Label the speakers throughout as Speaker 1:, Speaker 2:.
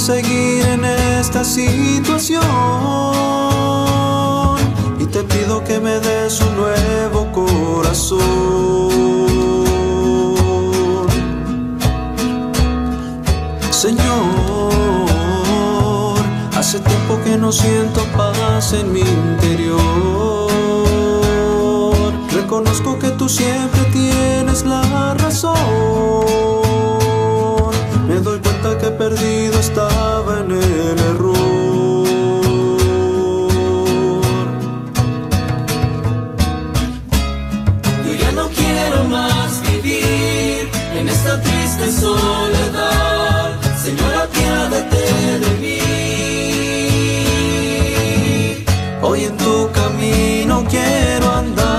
Speaker 1: conseguir. triste soledad, Señor, apiádate de mí.
Speaker 2: Hoy en tu camino quiero andar.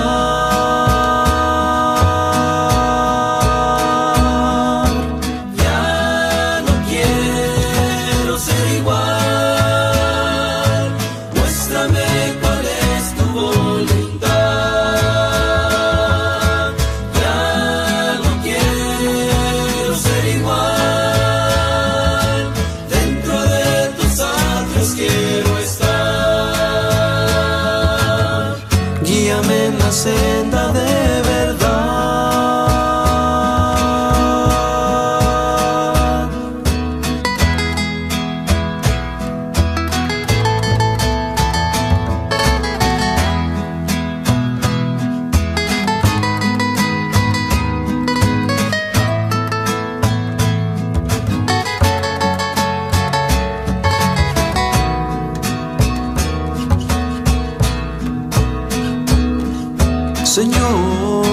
Speaker 2: Señor,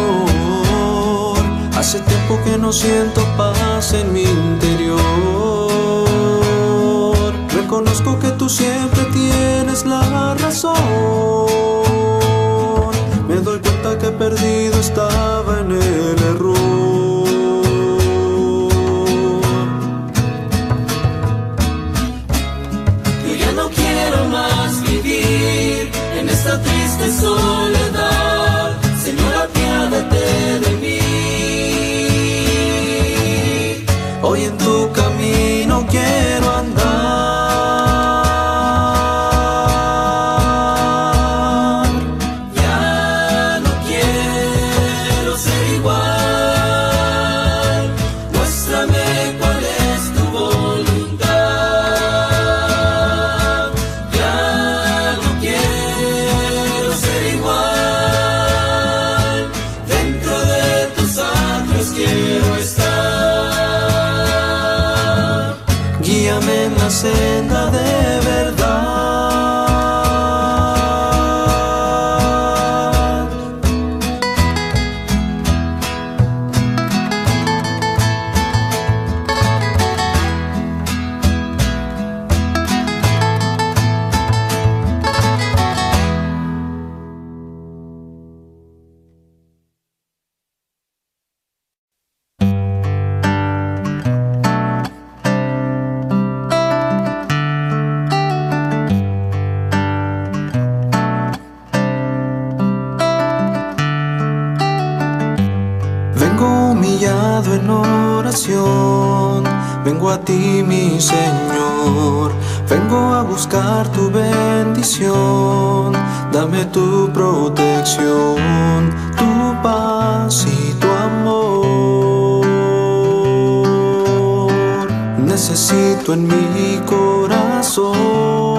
Speaker 2: hace tiempo que no siento paz en mi interior. Reconozco que tú siempre tienes la razón. Me doy cuenta que perdido estaba en el error.
Speaker 1: Yo ya no quiero más vivir en esta triste soledad. say corazón.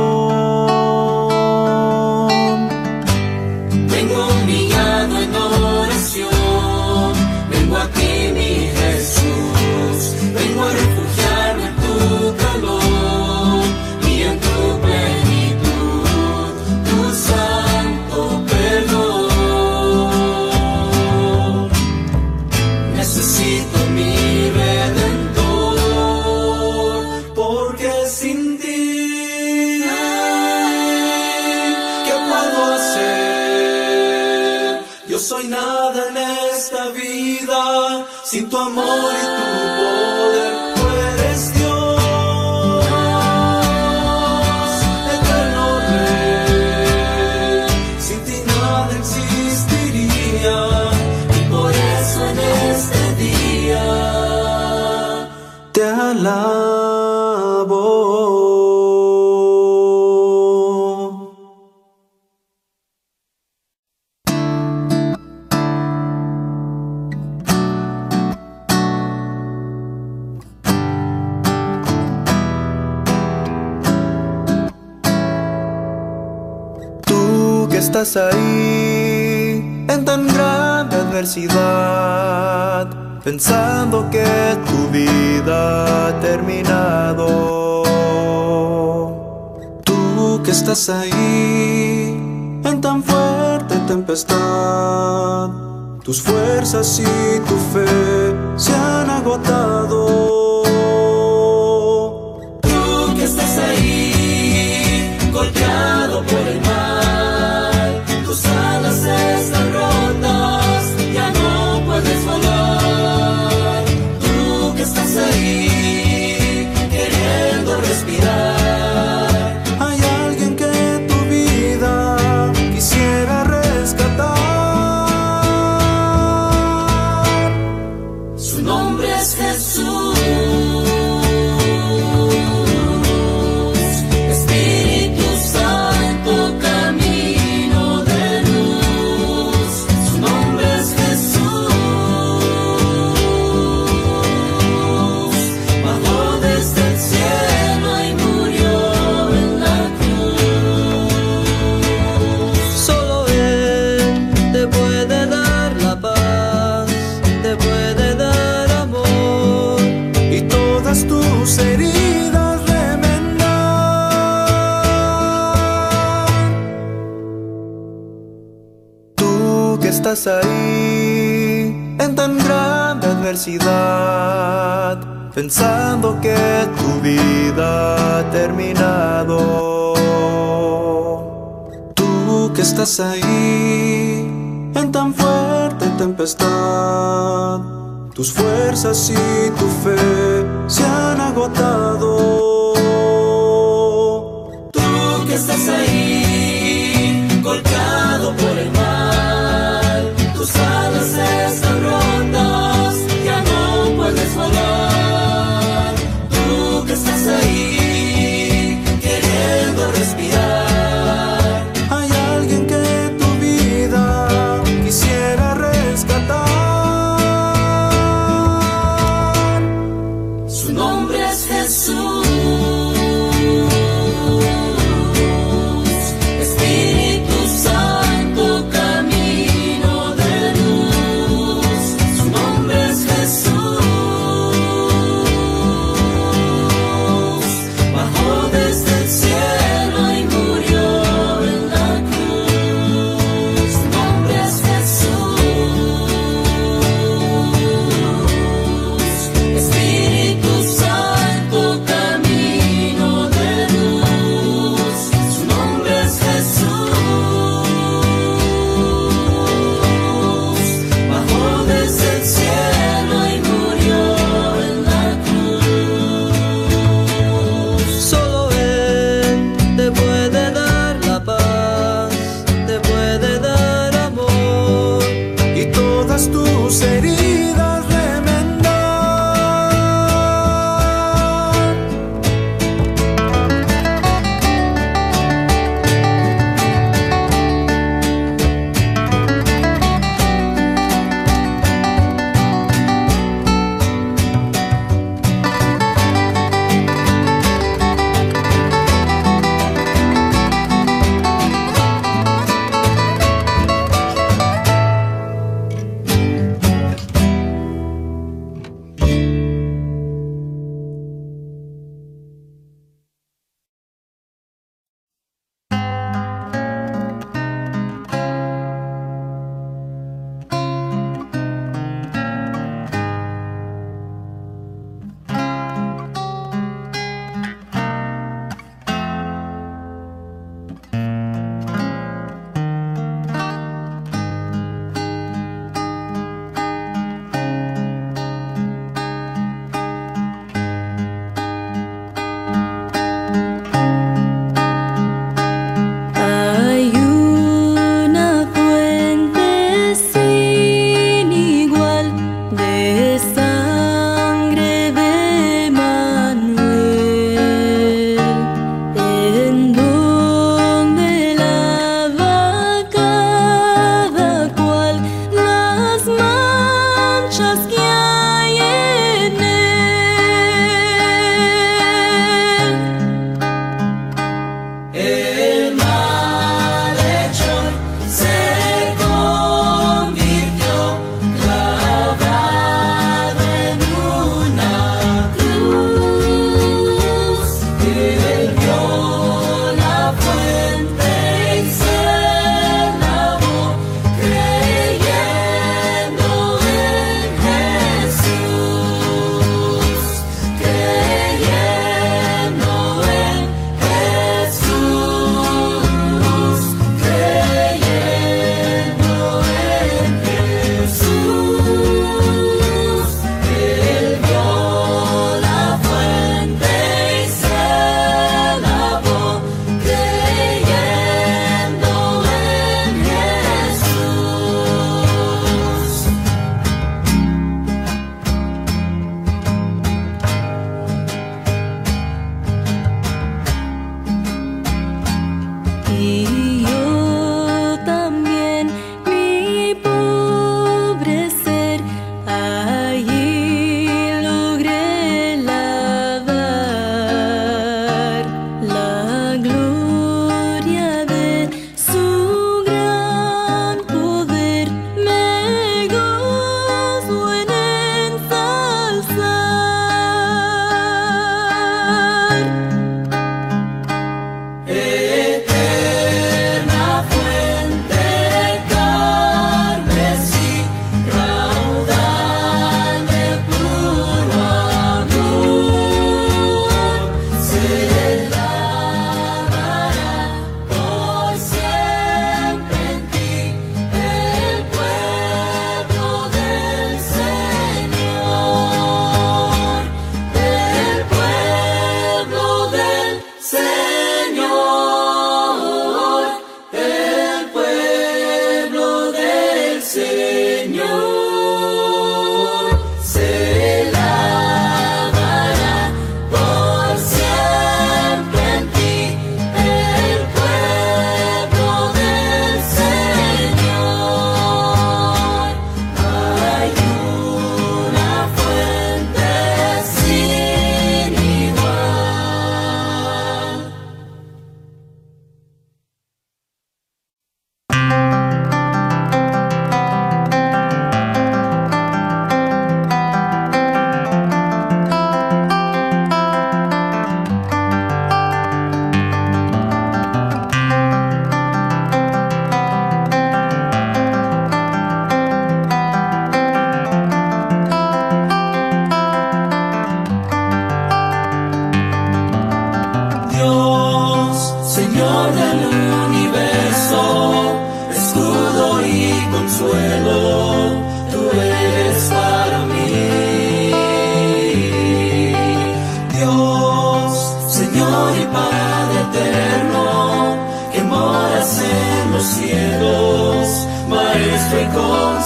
Speaker 2: estás
Speaker 1: tempestad, tus fuerzas y tu fe
Speaker 2: ahí en tan grande adversidad, pensando que tu vida ha terminado. Tú que estás ahí en tan fuerte tempestad, tus fuerzas y tu fe se han agotado.
Speaker 1: Tú que estás ahí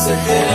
Speaker 1: en